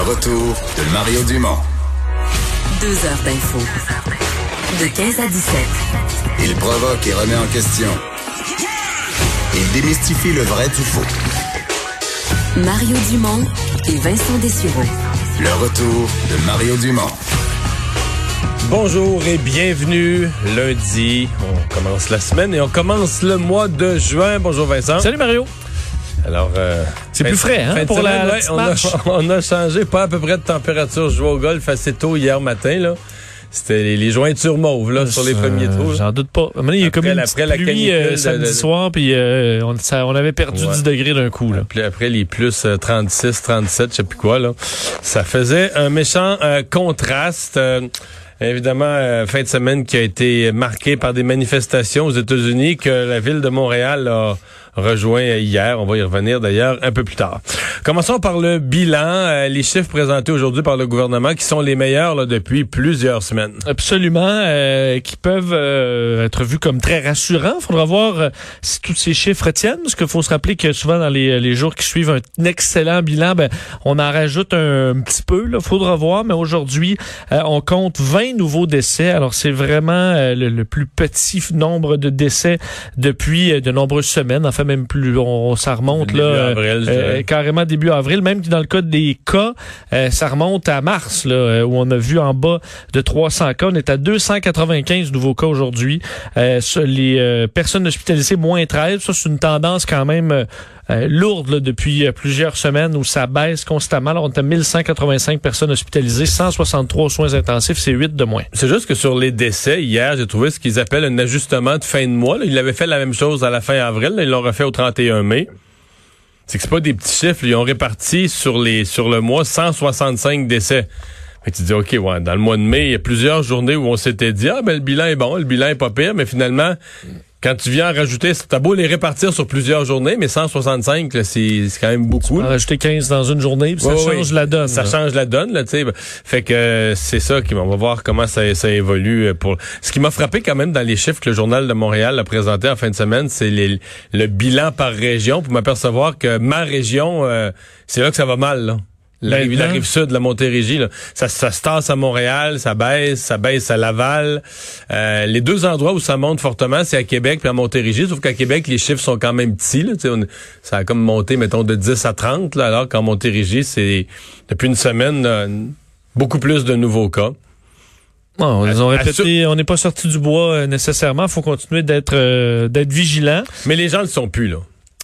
Le retour de Mario Dumont. Deux heures d'info. De 15 à 17. Il provoque et remet en question. Il démystifie le vrai du faux. Mario Dumont et Vincent Dessureau. Le retour de Mario Dumont. Bonjour et bienvenue lundi. On commence la semaine et on commence le mois de juin. Bonjour Vincent. Salut Mario. Alors, euh, C'est plus frais, hein, pour la- semaine, la ouais, petite on, a, marche. on a changé pas à peu près de température. Je jouais au golf assez tôt hier matin. là. C'était les, les jointures mauves là, sur les premiers Euh, trous. J'en doute pas. Maintenant, il y a Après comme une après la pluie euh, samedi de- soir, puis euh, on, ça- on avait perdu Ouais. 10 degrés d'un coup. Là. Puis après les plus euh, 36, 37, je sais plus quoi là. Ça faisait un méchant euh, contraste. euh, évidemment, euh, fin de semaine qui a été marquée par des manifestations aux États-Unis que la ville de Montréal a rejoint hier. On va y revenir d'ailleurs un peu plus tard. Commençons par le bilan, euh, les chiffres présentés aujourd'hui par le gouvernement qui sont les meilleurs là, depuis plusieurs semaines. Absolument, euh, qui peuvent euh, être vus comme très rassurants. Il faudra voir euh, si tous ces chiffres tiennent, parce qu'il faut se rappeler que souvent dans les, les jours qui suivent un excellent bilan, ben, on en rajoute un, petit peu. Il faudra voir, mais aujourd'hui, euh, on compte 20 nouveaux décès. Alors c'est vraiment euh, le, plus petit nombre de décès depuis euh, de nombreuses semaines. Même plus, on, ça remonte Début là, euh, avril, euh, dirais. carrément début avril. Même que dans le cas des cas, euh, ça remonte à mars, là, euh, où on a vu en bas de 300 cas. On est à 295 nouveaux cas aujourd'hui. Euh, les euh, personnes hospitalisées, moins 13. Ça, c'est une tendance quand même euh, lourde depuis euh, plusieurs semaines où ça baisse constamment. Alors, on à 1185 personnes hospitalisées, 163 aux soins intensifs, c'est 8 de moins. C'est juste que sur les décès, hier, j'ai trouvé ce qu'ils appellent un ajustement de fin de mois. Ils avaient fait la même chose à la fin avril, là, ils l'ont refait au 31 mai. C'est que c'est pas des petits chiffres, ils ont réparti sur les le mois 165 décès. Tu dis OK, dans le mois de mai, il y a plusieurs journées où on s'était dit ah ben le bilan est bon, le bilan est pas pire, mais finalement quand tu viens en rajouter, t'as beau les répartir sur plusieurs journées, mais 165, là, c'est quand même beaucoup. Là. a rajouté 15 dans une journée, puis ça change ouais. la donne. Ça là. change la donne, là, tu sais. Fait que euh, c'est ça qui on va voir comment ça, ça évolue euh, pour. Ce qui m'a frappé quand même dans les chiffres que le journal de Montréal a présenté en fin de semaine, c'est le bilan par région pour m'apercevoir que ma région, euh, c'est là que ça va mal, là. La, rive- la Maintenant? rive sud, la Montérégie, là, ça, ça se tasse à Montréal, ça baisse, ça baisse à Laval. Euh, les deux endroits où ça monte fortement, c'est à Québec puis à Montérégie. Sauf qu'à Québec, les chiffres sont quand même petits. Là, on- ça a comme monté, mettons, de 10 à 30, là, alors qu'en Montérégie, c'est depuis une semaine, là, beaucoup plus de nouveaux cas. Répété, on n'est pas sorti du bois euh, nécessairement. faut continuer d'être euh, d'être vigilant. Mais les gens ne sont plus, là.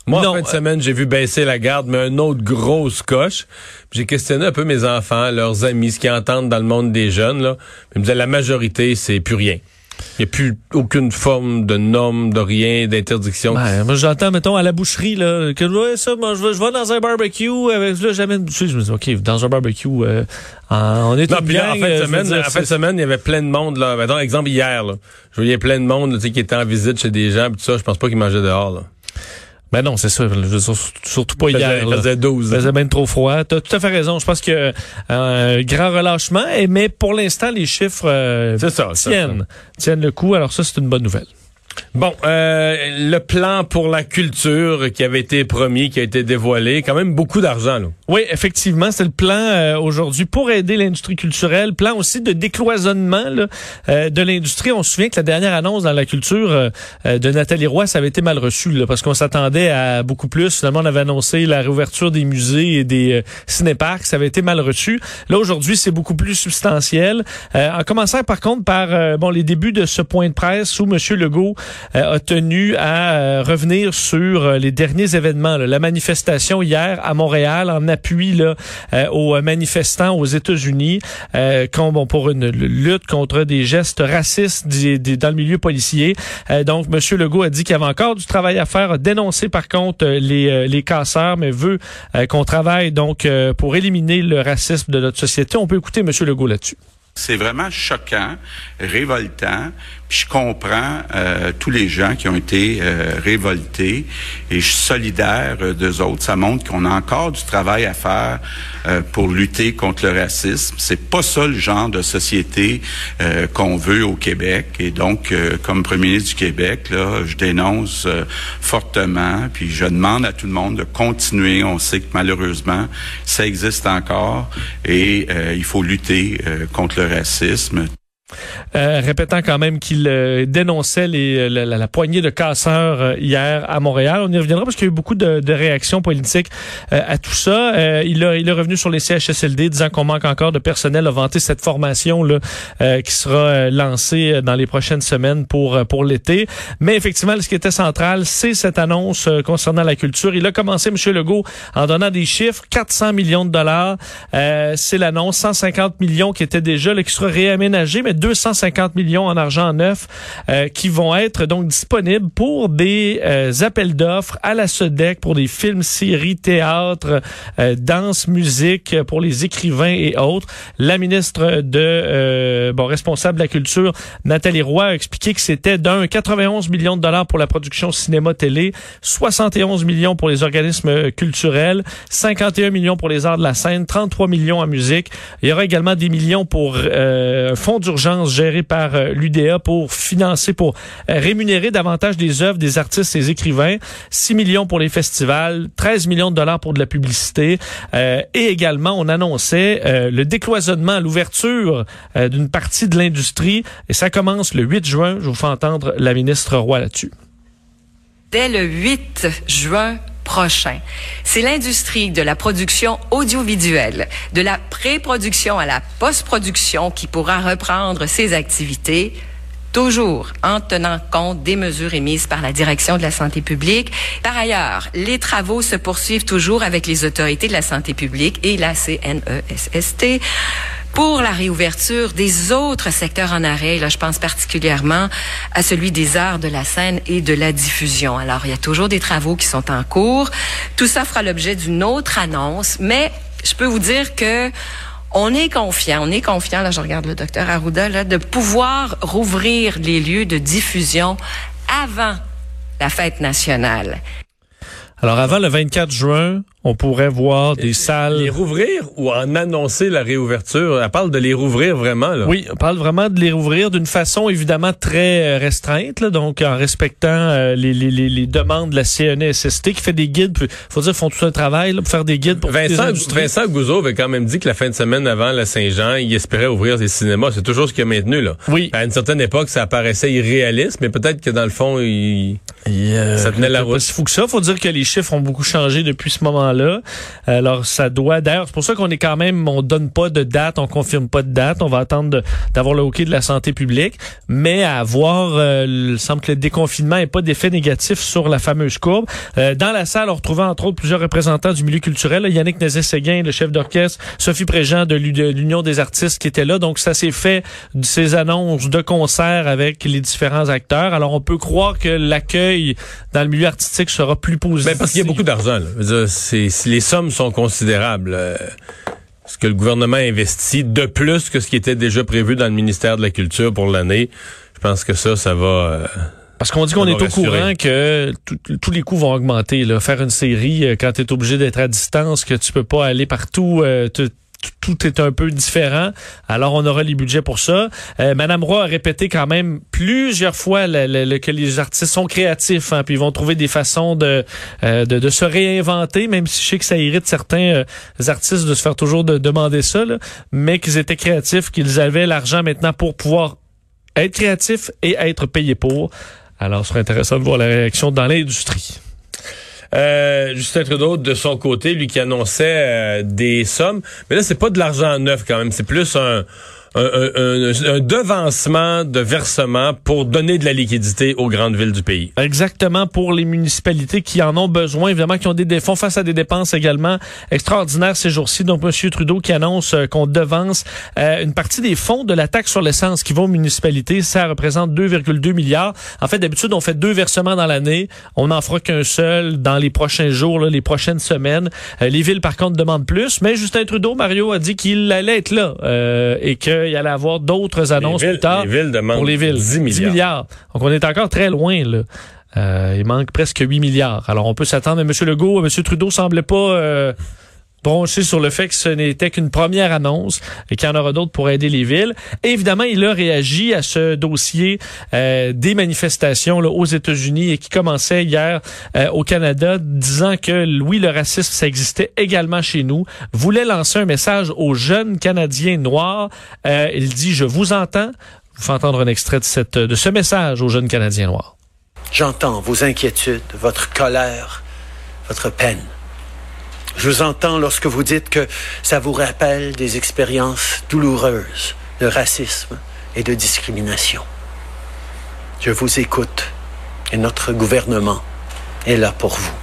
Moi, Non, en fin de euh, semaine, j'ai vu baisser la garde, mais une autre grosse coche. J'ai questionné un peu mes enfants, leurs amis, ce qu'ils entendent dans le monde des jeunes. Là. Ils me disaient la majorité, c'est plus rien. Il n'y a plus aucune forme de norme, de rien, d'interdiction. Ben, moi, j'entends, mettons, à la boucherie, là, que ouais, ça, moi, je vais, je vais dans un barbecue, avec, là, jamais une boucherie. Je me dis, OK, dans un barbecue, euh, en- on est Non, puis là, en fin de euh, semaine, dire, en fin de semaine, il y avait plein de monde, là. Mettons, exemple, hier, là. Je voyais plein de monde, là, tu sais, qui était en visite chez des gens, puis tout ça. Je pense pas qu'ils mangeaient dehors, là. Ben non, c'est ça. surtout pas Il faisait, hier. il faisait 12. Il faisait bien trop froid. T'as tout à fait raison. Je pense que euh, un grand relâchement, mais pour l'instant, les chiffres euh, ça, tiennent, tiennent le coup. Alors ça, c'est une bonne nouvelle. Bon, euh, le plan pour la culture qui avait été promis, qui a été dévoilé, quand même beaucoup d'argent, là. Oui, effectivement, c'est le plan euh, aujourd'hui pour aider l'industrie culturelle, plan aussi de décloisonnement euh, de l'industrie. On se souvient que la dernière annonce dans la culture de Nathalie Roy, ça avait été mal reçu parce qu'on s'attendait à beaucoup plus. Finalement, on avait annoncé la réouverture des musées et des cinéparcs, ça avait été mal reçu. Là, aujourd'hui, c'est beaucoup plus substantiel. En commençant par contre par bon les débuts de ce point de presse où M. Legault a tenu à euh, revenir sur euh, les derniers événements. La manifestation hier à Montréal en appui euh, aux manifestants aux États-Unis euh, pour une lutte contre des gestes racistes dans le milieu policier. Euh, donc, M. Legault a dit qu'il y avait encore du travail à faire, a dénoncé par contre euh, les, euh, les casseurs, mais veut euh, qu'on travaille donc euh, pour éliminer le racisme de notre société. On peut écouter M. Legault là-dessus. C'est vraiment choquant, révoltant. Je comprends euh, tous les gens qui ont été euh, révoltés et je suis solidaire euh, d'eux autres. Ça montre qu'on a encore du travail à faire euh, pour lutter contre le racisme. C'est pas ça le genre de société qu'on veut au Québec. Et donc, comme premier ministre du Québec, là, je dénonce fortement. Puis je demande à tout le monde de continuer. On sait que malheureusement, ça existe encore et il faut lutter contre le racisme. Euh, répétant quand même qu'il euh, dénonçait les, euh, la, poignée de casseurs hier à Montréal. On y reviendra parce qu'il y a eu beaucoup de, de réactions politiques à tout ça. il, a, il est revenu sur les CHSLD disant qu'on manque encore de personnel, a vanté cette formation là, qui sera lancée dans les prochaines semaines pour, pour l'été. Mais effectivement, ce qui était central, c'est cette annonce concernant la culture. Il a commencé, M. Legault, en donnant des chiffres, 400 millions de dollars. c'est l'annonce, 150 millions qui étaient déjà, là, qui sera réaménagé, mais 250 millions en argent neuf euh, qui vont être donc disponibles pour des euh, appels d'offres à la SEDEC pour des films, séries, théâtre, euh, danse, musique pour les écrivains et autres. La ministre de bon responsable de la culture Nathalie Roy a expliqué que c'était d'un 91 millions de dollars pour la production cinéma télé, 71 millions pour les organismes culturels, 51 millions pour les arts de la scène, 33 millions en musique. Il y aura également des millions pour un fonds d'urgence gérée par euh, l'UDA pour financer, pour euh, rémunérer davantage des œuvres des artistes et des écrivains. 6 millions pour les festivals, 13 millions de dollars pour de la publicité. Euh, et également, on annonçait le décloisonnement, l'ouverture d'une partie de l'industrie. Et ça commence le 8 juin. Je vous fais entendre la ministre Roy là-dessus. Dès le 8 juin C'est l'industrie de la production audiovisuelle, de la pré-production à la post-production qui pourra reprendre ses activités toujours en tenant compte des mesures émises par la direction de la santé publique. Par ailleurs, les travaux se poursuivent toujours avec les autorités de la santé publique et la CNESST pour la réouverture des autres secteurs en arrêt. Là, je pense particulièrement à celui des arts de la scène et de la diffusion. Alors, il y a toujours des travaux qui sont en cours. Tout ça fera l'objet d'une autre annonce, mais je peux vous dire que on est confiant, on est confiant, là je regarde le docteur Arruda, là, de pouvoir rouvrir les lieux de diffusion avant la fête nationale. Alors avant le 24 juin, on pourrait voir des salles. Les rouvrir ou en annoncer la réouverture? Elle parle de les rouvrir vraiment, là. Oui, on parle vraiment de les rouvrir d'une façon évidemment très euh, restreinte, là, donc en respectant euh, les, les, les, demandes de la CNESST qui fait des guides. faut dire, font tout un travail là, pour faire des guides pour Vincent, Vincent Gouzeau avait quand même dit que la fin de semaine avant la Saint-Jean, il espérait ouvrir des cinémas. C'est toujours ce qu'il a maintenu, là. Oui. À une certaine époque, ça apparaissait irréaliste, mais peut-être que dans le fond, il, euh, ça tenait la route. Pas fou que ça. Faut dire que les chiffres ont beaucoup changé depuis ce moment-là là. Alors, ça doit... D'ailleurs, c'est pour ça qu'on est quand même... On donne pas de date, on confirme pas de date. On va attendre d'avoir le hockey de la santé publique. Mais à voir, euh, il semble que le déconfinement n'ait pas d'effet négatif sur la fameuse courbe. Euh, dans la salle, on retrouvait entre autres plusieurs représentants du milieu culturel. Yannick Nézet-Séguin, le chef d'orchestre, Sophie Préjean de l'Union des artistes qui étaient là. Donc, ça s'est fait ces annonces de concerts avec les différents acteurs. Alors, on peut croire que l'accueil dans le milieu artistique sera plus positif. Ben parce qu'il y a beaucoup d'argent. C'est les sommes sont considérables. Euh, ce que le gouvernement investit de plus que ce qui était déjà prévu dans le ministère de la Culture pour l'année, je pense que ça, ça va. Euh, parce qu'on dit qu'on est au courant que tous les coûts vont augmenter. Là. Faire une série euh, quand tu es obligé d'être à distance, que tu peux pas aller partout, tout est un peu différent. Alors, on aura les budgets pour ça. Euh, Madame Roy a répété quand même plusieurs fois que les artistes sont créatifs, hein, puis ils vont trouver des façons de, euh, de, se réinventer, même si je sais que ça irrite certains euh, artistes de se faire toujours de, demander ça, mais qu'ils étaient créatifs, qu'ils avaient l'argent maintenant pour pouvoir être créatifs et être payés pour. Alors, ce serait intéressant de voir la réaction dans l'industrie. Euh, Justin Trudeau, de son côté, lui qui annonçait euh, des sommes. Mais là, c'est pas de l'argent neuf quand même. C'est plus un un, devancement de versement pour donner de la liquidité aux grandes villes du pays. Exactement pour les municipalités qui en ont besoin, évidemment, qui ont des fonds face à des dépenses également extraordinaires ces jours-ci. Donc, M. Trudeau qui annonce euh, qu'on devance euh, une partie des fonds de la taxe sur l'essence qui vont aux municipalités. Ça représente 2,2 milliards. En fait, d'habitude, on fait deux versements dans l'année. On n'en fera qu'un seul dans les prochains jours, les prochaines semaines. Euh, les villes, par contre, demandent plus. Mais Justin Trudeau, Mario, a dit qu'il allait être là et que qu'il allait avoir d'autres annonces villes- plus tard les villes demandent pour les villes. 10 milliards. Donc, on est encore très loin, là. Euh, il manque presque 8 milliards. Alors, on peut s'attendre, mais M. Legault, M. Trudeau semblait pas euh, bronché sur le fait que ce n'était qu'une première annonce et qu'il y en aura d'autres pour aider les villes. Évidemment, il a réagi à ce dossier euh, des manifestations là, aux États-Unis et qui commençait hier euh, au Canada, disant que oui, le racisme, ça existait également chez nous. Voulait lancer un message aux jeunes Canadiens noirs. Euh, il dit, je vous entends. Je vous fais entendre un extrait de, cette, de ce message aux jeunes Canadiens noirs. J'entends vos inquiétudes, votre colère, votre peine. Je vous entends lorsque vous dites que ça vous rappelle des expériences douloureuses de racisme et de discrimination. Je vous écoute et notre gouvernement est là pour vous.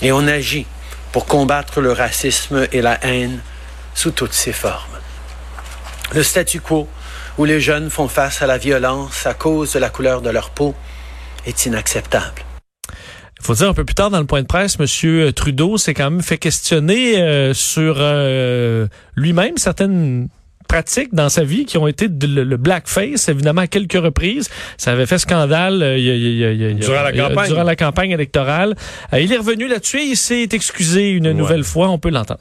Et on agit pour combattre le racisme et la haine sous toutes ses formes. Le statu quo où les jeunes font face à la violence à cause de la couleur de leur peau est inacceptable. Faut dire un peu plus tard dans le point de presse, M. Trudeau s'est quand même fait questionner euh, sur euh, lui-même certaines pratiques dans sa vie qui ont été de- le, le blackface, évidemment, à quelques reprises. Ça avait fait scandale euh, il y a- y y la campagne. durant la campagne électorale. Euh, il est revenu là-dessus et il s'est excusé une nouvelle fois. On peut l'entendre.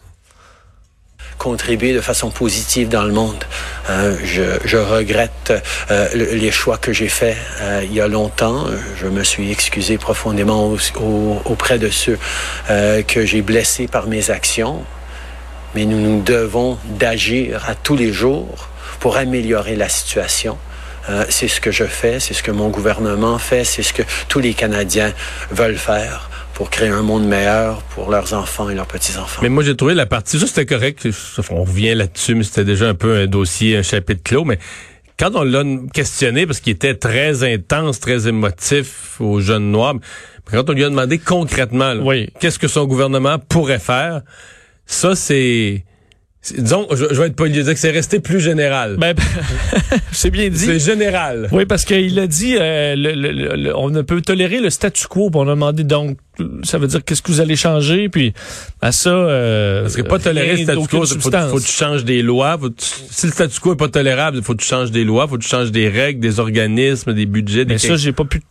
Contribuer de façon positive dans le monde. Euh, je, regrette euh, le- les choix que j'ai faits euh, il y a longtemps. Je me suis excusé profondément au- au- auprès de ceux que j'ai blessés par mes actions. Mais nous nous devons d'agir à tous les jours pour améliorer la situation. C'est ce que je fais, c'est ce que mon gouvernement fait, c'est ce que tous les Canadiens veulent faire pour créer un monde meilleur pour leurs enfants et leurs petits-enfants. Mais moi, j'ai trouvé la partie, ça c'était correct, on revient là-dessus, mais c'était déjà un peu un dossier, un chapitre clos, mais quand on l'a questionné, parce qu'il était très intense, très émotif aux jeunes noirs, quand on lui a demandé concrètement, Oui. qu'est-ce que son gouvernement pourrait faire, ça c'est... Disons, je, je vais être poli, je vais dire que c'est resté plus général. Ben, c'est bien dit. c'est général. Oui, parce qu'il a dit euh, le- le- le- on ne peut tolérer le statu quo. On a demandé donc ça veut dire qu'est-ce que vous allez changer? Puis à ça euh, Parce que pas tolérer le statu quo, faut, faut que tu changes des lois. Faut si le statu quo est pas tolérable, faut que tu changes des lois, faut que tu changes des règles, des organismes, des budgets, des Mais ça j'ai pas pu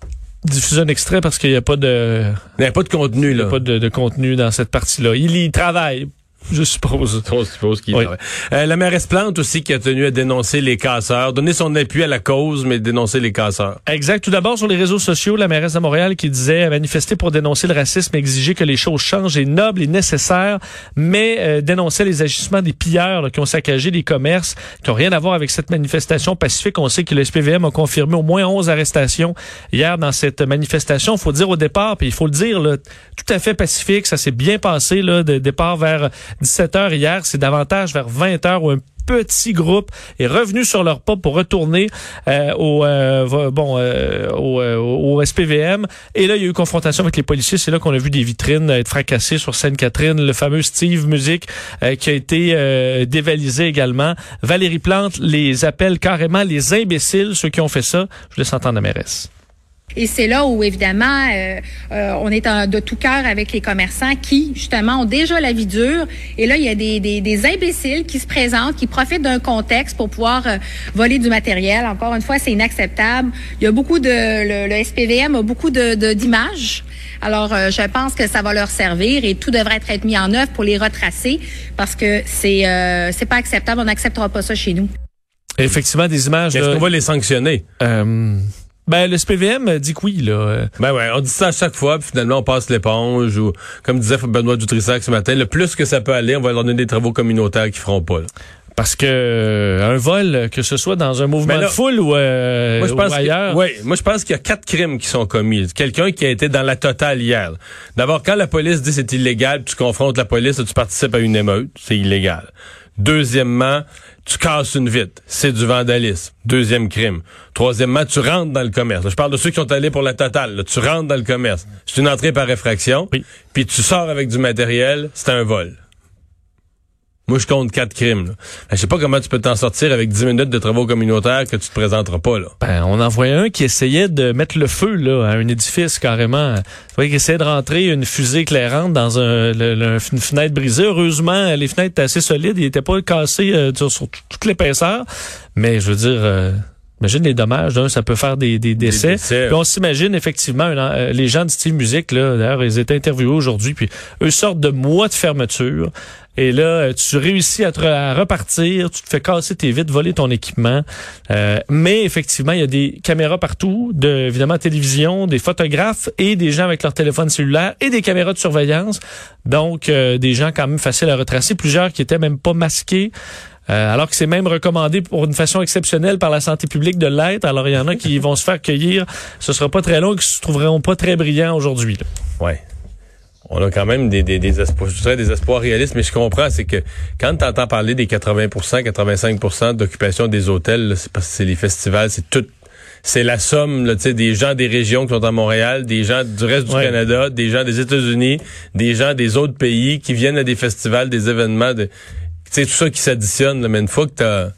diffuser un extrait parce qu'il n'y a pas de Il n'y a pas de contenu, il y là. a pas de, de contenu dans cette partie-là. Il y travaille, je suppose. On suppose qu'il Oui. Euh, la mairesse Plante aussi qui a tenu à dénoncer les casseurs, donner son appui à la cause, mais dénoncer les casseurs. Exact. Tout d'abord, sur les réseaux sociaux, la mairesse de Montréal qui disait manifester pour dénoncer le racisme, exiger que les choses changent est noble et nécessaire, mais euh, dénoncer les agissements des pilleurs là, qui ont saccagé des commerces, qui n'ont rien à voir avec cette manifestation pacifique. On sait que le SPVM a confirmé au moins 11 arrestations hier dans cette manifestation. Il faut dire au départ, puis il faut le dire, là, tout à fait pacifique. Ça s'est bien passé, là, de départ vers 17 heures hier. C'est davantage vers 20 heures où un petit groupe est revenu sur leur pas pour retourner euh, au euh, bon euh, au, euh, au SPVM et là il y a eu confrontation avec les policiers. C'est là qu'on a vu des vitrines être fracassées sur Sainte-Catherine. Le fameux Steve Music euh, qui a été euh, dévalisé également. Valérie Plante les appelle carrément les imbéciles ceux qui ont fait ça. Je laisse entendre la mairesse Et c'est là où, évidemment, euh, euh, on est en- de tout cœur avec les commerçants qui, justement, ont déjà la vie dure. Et là, il y a des, des, des imbéciles qui se présentent, qui profitent d'un contexte pour pouvoir euh, voler du matériel. Encore une fois, c'est inacceptable. Il y a beaucoup de... Le, le SPVM a beaucoup de de- d'images. Alors, euh, je pense que ça va leur servir et tout devrait être, mis en œuvre pour les retracer parce que c'est euh, c'est pas acceptable. On n'acceptera pas ça chez nous. Effectivement des images Est-ce de- qu'on va les sanctionner? Ben le SPVM dit que oui là Ben ouais, on dit ça à chaque fois, puis finalement on passe l'éponge, ou comme disait Benoît Dutrissac ce matin, le plus que ça peut aller, on va leur donner des travaux communautaires qu'ils feront pas. là. Parce que euh, un vol, que ce soit dans un mouvement là, de foule ou, euh, Moi, je ou ailleurs. que, moi, je pense qu'il y a quatre crimes qui sont commis. Quelqu'un qui a été dans la totale hier. D'abord, quand la police dit c'est illégal, tu confrontes la police, tu participes à une émeute, c'est illégal. Deuxièmement, tu casses une vitre, c'est du vandalisme. Deuxième crime. Troisièmement, tu rentres dans le commerce. Là, je parle de ceux qui ont allé pour la totale. là. Tu rentres dans le commerce. C'est une entrée par effraction. Oui. Puis tu sors avec du matériel, c'est un vol. Moi, je compte quatre crimes. Là. Je sais pas comment tu peux t'en sortir avec dix minutes de travaux communautaires que tu te présenteras pas. Là. Ben, on en voyait un qui essayait de mettre le feu à un édifice carrément. Vois, qui essayait de rentrer une fusée éclairante dans une fenêtre brisée. Heureusement, les fenêtres étaient assez solides. Il était pas cassé euh, sur, sur toute l'épaisseur. Mais je veux dire... euh, Imagine les dommages, d'un, ça peut faire des, des décès. décès. Puis on s'imagine effectivement euh, les gens de Steve Music, là, d'ailleurs, ils étaient interviewés aujourd'hui, puis eux sortent de mois de fermeture. Et là, euh, tu réussis à, te, à repartir, tu te fais casser tes vitres, voler ton équipement. Euh, mais effectivement, il y a des caméras partout, de, évidemment télévision, des photographes et des gens avec leur téléphone cellulaire et des caméras de surveillance. Donc, euh, des gens quand même faciles à retracer. Plusieurs qui étaient même pas masqués. Euh, alors que c'est même recommandé pour une façon exceptionnelle par la santé publique de l'être. Alors, il y en a qui vont se faire cueillir. Ce sera pas très long, qui se trouveront pas très brillants aujourd'hui. Ouais. On a quand même des, des, des espoirs, je dirais des espoirs réalistes, mais je comprends, c'est que quand tu entends parler des 80% 85% d'occupation des hôtels, c'est parce que c'est les festivals, c'est tout. C'est la somme là, tu sais, des gens des régions qui sont à Montréal, des gens du reste du Ouais. Canada, des gens des États-Unis, des gens des autres pays qui viennent à des festivals, des événements. De, tu sais, tout ça qui s'additionne. là, Mais une fois que t'as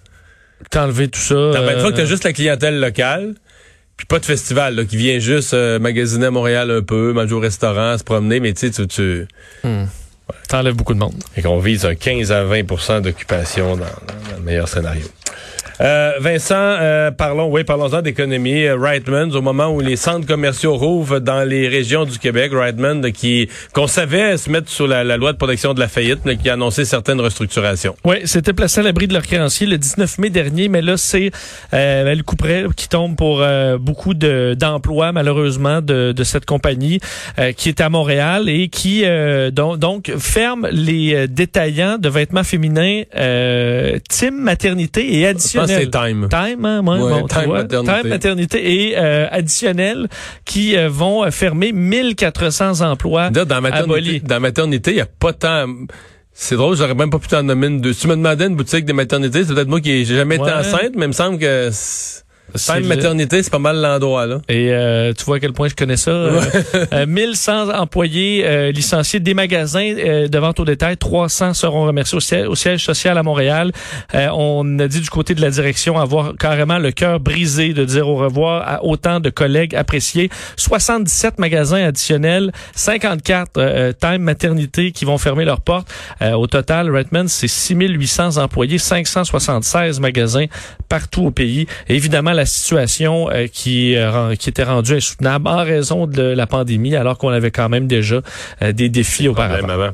T'as enlevé tout ça. T'as- ben, une fois que euh, t'as juste la clientèle locale, puis pas de festival, là, qui vient juste euh, magasiner à Montréal un peu, manger au restaurant, se promener, mais tu sais, tu, tu... T'enlèves beaucoup de monde. Et qu'on vise un 15 à 20% d'occupation dans, dans le meilleur scénario. Euh, Vincent, euh, parlons, oui, parlons-en d'économie. Euh, Reitmans, au moment où les centres commerciaux rouvrent dans les régions du Québec, Reitmans, euh, qui, qu'on savait se mettre sous la, loi de protection de la faillite, mais qui a annoncé certaines restructurations. Oui, c'était placé à l'abri de leurs créanciers le 19 mai dernier, mais là, c'est euh, le coup près qui tombe pour euh, beaucoup de, d'emplois, malheureusement, de, de cette compagnie qui est à Montréal et qui donc, ferme les détaillants de vêtements féminins Team Maternité et Je pense que c'est Time. Time, hein, ouais, Ouais, bon, Time. Maternité. Time maternité et euh, additionnel qui euh, vont fermer 1400 emplois Dans la maternité, dans la maternité, il n'y a pas tant. C'est drôle, j'aurais même pas pu t'en nommer une. deux. Si tu me demandais une boutique de maternité, c'est peut-être moi qui j'ai jamais Ouais. été enceinte, mais il me semble que c'est- Le- maternité, c'est pas mal l'endroit là. Et euh, tu vois à quel point je connais ça. Euh, euh, 1100 employés euh, licenciés des magasins euh, de vente au détail. 300 seront remerciés au siège, au siège social à Montréal. Euh, on a dit du côté de la direction avoir carrément le cœur brisé de dire au revoir à autant de collègues appréciés. 77 magasins additionnels, 54 euh, Time Maternité qui vont fermer leurs portes. Euh, au total, Redmond, c'est 6800 employés, 576 magasins partout au pays. Et évidemment, la situation euh, qui, euh, qui était rendue insoutenable en raison de la pandémie, alors qu'on avait quand même déjà euh, des défis auparavant. Avant.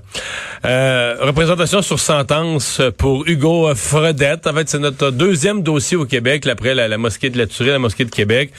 Euh, représentation sur sentence pour Hugo Fredette. En fait, c'est notre deuxième dossier au Québec, après la, la mosquée de la Tuerie, la mosquée de Québec,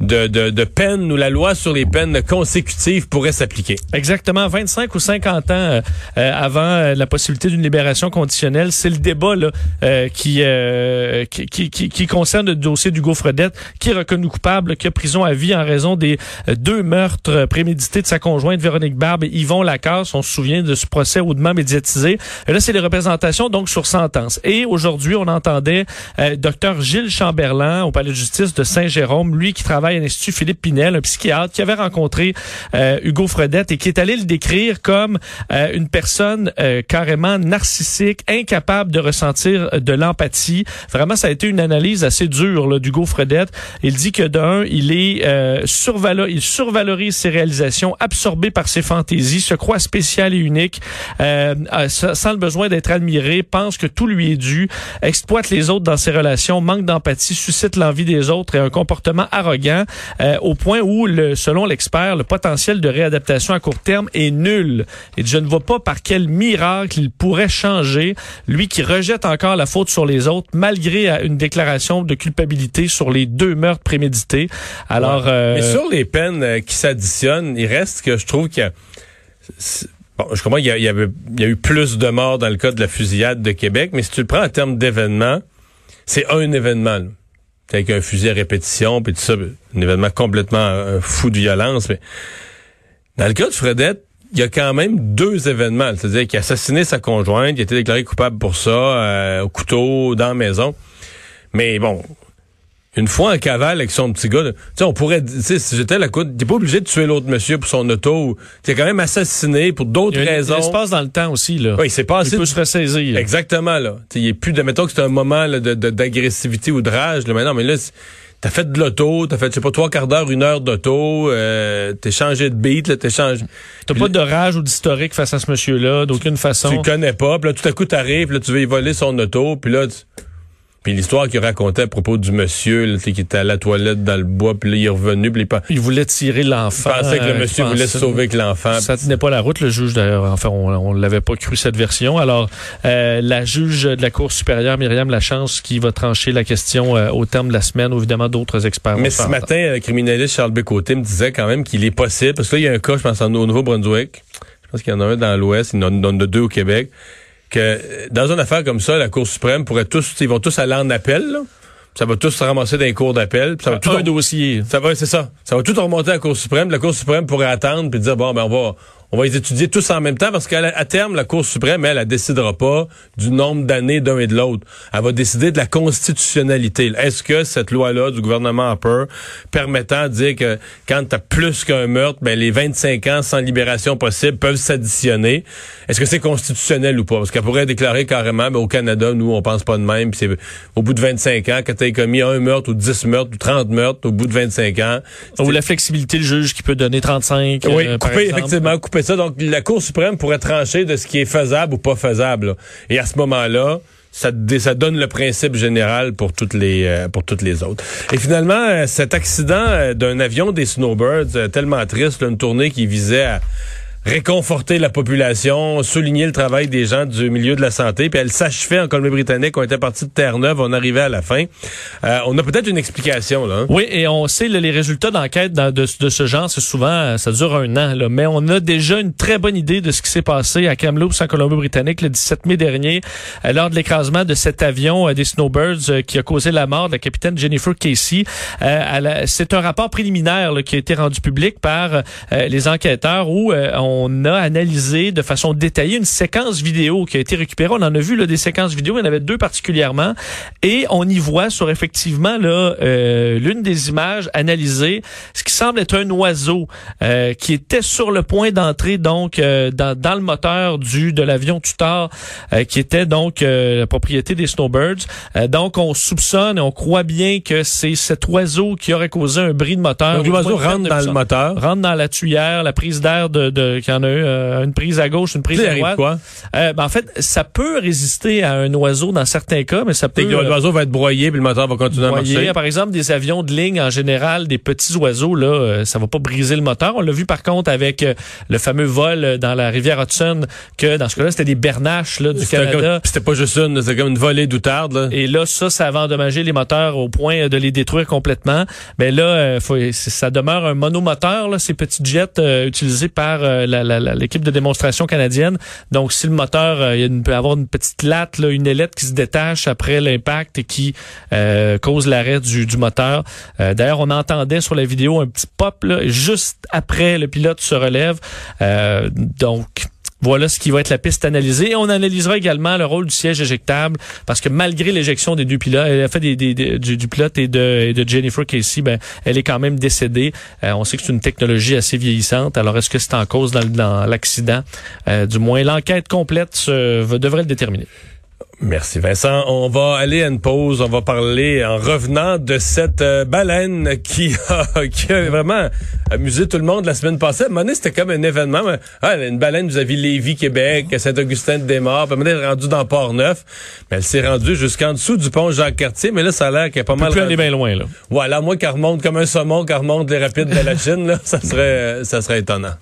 de, de, de peine où la loi sur les peines consécutives pourrait s'appliquer. Exactement, 25 ou 50 ans euh, avant la possibilité d'une libération conditionnelle. C'est le débat là, euh, qui, euh, qui, qui, qui, qui concerne le dossier d'Hugo Fredette, qui est reconnu coupable, qui a prison à vie en raison des euh, deux meurtres euh, prémédités de sa conjointe Véronique Barbe et Yvon Lacasse. On se souvient de ce procès hautement médiatisé. Et là, c'est les représentations donc sur sentence. Et aujourd'hui, on entendait euh, Dr Gilles Chamberlain au palais de justice de Saint-Jérôme, lui qui travaille à l'Institut Philippe Pinel, un psychiatre qui avait rencontré euh, Hugo Fredette et qui est allé le décrire comme euh, une personne euh, carrément narcissique, incapable de ressentir euh, de l'empathie. Vraiment, ça a été une analyse assez dure là, d'Hugo Fredette. Il dit que d'un, il est euh, survalo- il survalorise ses réalisations, absorbé par ses fantaisies, se croit spécial et unique, euh, sans le besoin d'être admiré, pense que tout lui est dû, exploite les autres dans ses relations, manque d'empathie, suscite l'envie des autres et un comportement arrogant, euh, au point où, le, selon l'expert, le potentiel de réadaptation à court terme est nul. Et je ne vois pas par quel miracle il pourrait changer, lui qui rejette encore la faute sur les autres, malgré euh, une déclaration de culpabilité sur les deux meurtres prémédités. Alors, euh, Mais sur les peines euh, qui s'additionnent, il reste que je trouve qu'il y a... c'est- Bon, je comprends qu'il y, a- il y avait, il y a eu plus de morts dans le cas de la fusillade de Québec, mais si tu le prends en termes d'événements, c'est un événement. là. Avec un fusil à répétition, puis tout ça, un événement complètement euh, fou de violence. Mais dans le cas de Fredette, il y a quand même deux événements. C'est-à-dire qu'il a assassiné sa conjointe, il a été déclaré coupable pour ça, euh, au couteau, dans la maison. Mais bon, une fois en cavale avec son petit gars, tu sais, on pourrait, tu sais, si j'étais la côte, t'es pas obligé de tuer l'autre monsieur pour son auto. T'es quand même assassiné pour d'autres Il raisons. un espace dans le temps aussi, là. Oui, c'est passé. Il peut se ressaisir. Exactement, là. Tu sais, il est plus de, mettons que c'est un moment là, de, d'agressivité ou de rage, là. Mais non, mais là, t'as fait de l'auto, t'as fait, je sais pas, trois quarts d'heure, une heure d'auto, euh, t'es changé de beat, là, t'es changé. T'as pas de rage ou d'historique face à ce monsieur-là, d'aucune façon. Tu le connais pas, puis là, tout à coup, t'arrives, là, tu veux y voler son auto, puis là, tu- puis l'histoire qu'il racontait à propos du monsieur, là, tu sais, qui était à la toilette dans le bois, puis là, il est revenu, puis il pen- Il voulait tirer l'enfant. pensait que le euh, monsieur voulait se sauver avec l'enfant. Ça tenait pas la route, le juge d'ailleurs. Enfin, on, on l'avait pas cru cette version. Alors, euh, la juge de la Cour supérieure, Myriam Lachance, qui va trancher la question euh, au terme de la semaine, ou évidemment d'autres experts. Mais ce matin, le criminaliste Charles Bécoté me disait quand même qu'il est possible, parce que là, il y a un cas, je pense, en- au Nouveau-Brunswick. Je pense qu'il y en a un dans l'Ouest, il il y en a deux au Québec. Que euh, dans une affaire comme ça, la Cour suprême pourrait tous, ils vont tous aller en appel, là. Ça va tous se ramasser dans les cours d'appel. Ça va tout un dossier. Ça va, c'est ça. Ça va tout remonter à la Cour suprême. La Cour suprême pourrait attendre puis dire bon ben on va on va les étudier tous en même temps parce qu'à terme la Cour suprême elle, elle décidera pas du nombre d'années d'un et de l'autre. Elle va décider de la constitutionnalité. Est-ce que cette loi-là du gouvernement Harper permettant de dire que quand tu as plus qu'un meurtre, ben les 25 ans sans libération possible peuvent s'additionner? Est-ce que c'est constitutionnel ou pas? Parce qu'elle pourrait déclarer carrément ben, au Canada nous on pense pas de même c'est au bout de 25 ans quand tu as commis un meurtre ou 10 meurtres ou 30 meurtres au bout de 25 ans, Ou la flexibilité, le juge qui peut donner 35. oui, euh, couper, effectivement, couper Donc, la Cour suprême pourrait trancher de ce qui est faisable ou pas faisable. Et à ce moment-là, ça, donne le principe général pour toutes les euh, pour toutes les autres. Et finalement, euh, cet accident euh, d'un avion des Snowbirds, tellement triste, une tournée qui visait à réconforter la population, souligner le travail des gens du milieu de la santé, puis elle s'achevait en Colombie-Britannique. On était parti de Terre-Neuve, on arrivait à la fin. Euh, on a peut-être une explication là. hein? Oui, et on sait là, les résultats d'enquête de, ce genre, c'est souvent, euh, ça dure un an, là, mais on a déjà une très bonne idée de ce qui s'est passé à Kamloops, en Colombie-Britannique, le 17 mai dernier, euh, lors de l'écrasement de cet avion euh, des Snowbirds qui a causé la mort de la capitaine Jennifer Casey. Euh, c'est un rapport préliminaire là, qui a été rendu public par les enquêteurs où euh, on a analysé de façon détaillée une séquence vidéo qui a été récupérée. On en a vu là, des séquences vidéo, il y en avait deux particulièrement, et on y voit sur effectivement là euh, l'une des images analysées, ce qui semble être un oiseau euh, qui était sur le point d'entrer donc euh, dans, dans le moteur du de l'avion Tutor, euh, qui était donc euh, la propriété des Snowbirds. Euh, donc on soupçonne et on croit bien que c'est cet oiseau qui aurait causé un bris de moteur. Donc Au l'oiseau rentre dans le moteur. rentre dans la tuyère, la prise d'air de, de qu'il y en a eu, euh, une prise à gauche, une prise à droite. quoi? Euh, ben, en fait, ça peut résister à un oiseau dans certains cas, mais ça peut que euh, l'oiseau va être broyé puis le moteur va continuer à Voyez, marcher. par exemple, des avions de ligne en général, des petits oiseaux, là, euh, ça va pas briser le moteur. On l'a vu par contre avec euh, le fameux vol dans la rivière Hudson, que dans ce cas-là, c'était des bernaches là, du Canada. C'était pas juste une, c'était comme une volée d'outarde. Là. Et là, ça, ça va endommager les moteurs au point de les détruire complètement. Mais là, faut, ça demeure un monomoteur, là, ces petits jets euh, utilisés par euh, l'équipe de démonstration canadienne. Donc, si le moteur, euh, il peut avoir une petite latte, une ailette qui se détache après l'impact et qui euh, cause l'arrêt du, moteur. Euh, D'ailleurs, on entendait sur la vidéo un petit pop là, juste après le pilote se relève. Donc, voilà ce qui va être la piste analysée. Et on analysera également le rôle du siège éjectable parce que malgré l'éjection des deux pilotes, elle a fait des, du, pilote et de, Jennifer Casey, ben, elle est quand même décédée. Euh, on sait que c'est une technologie assez vieillissante. Alors, est-ce que c'est en cause dans, l'accident? Euh, du moins, l'enquête complète devrait le déterminer. Merci Vincent. On va aller à une pause. On va parler en revenant de cette euh, baleine qui a, qui a vraiment amusé tout le monde la semaine passée. À un moment donné, c'était comme un événement. Ah, une baleine vis-à-vis Lévis, Québec, Saint-Augustin-de-Desmaures. Puis à un moment donné, elle est rendue dans Port-Neuf. Mais elle s'est rendue jusqu'en dessous du pont Jacques-Cartier. Mais là, ça a l'air qu'elle est pas mal... plus aller bien loin, là. Voilà, moi, qu'elle remonte comme un saumon, qu'elle remonte les rapides de la Chine, là, ça serait, ça serait étonnant.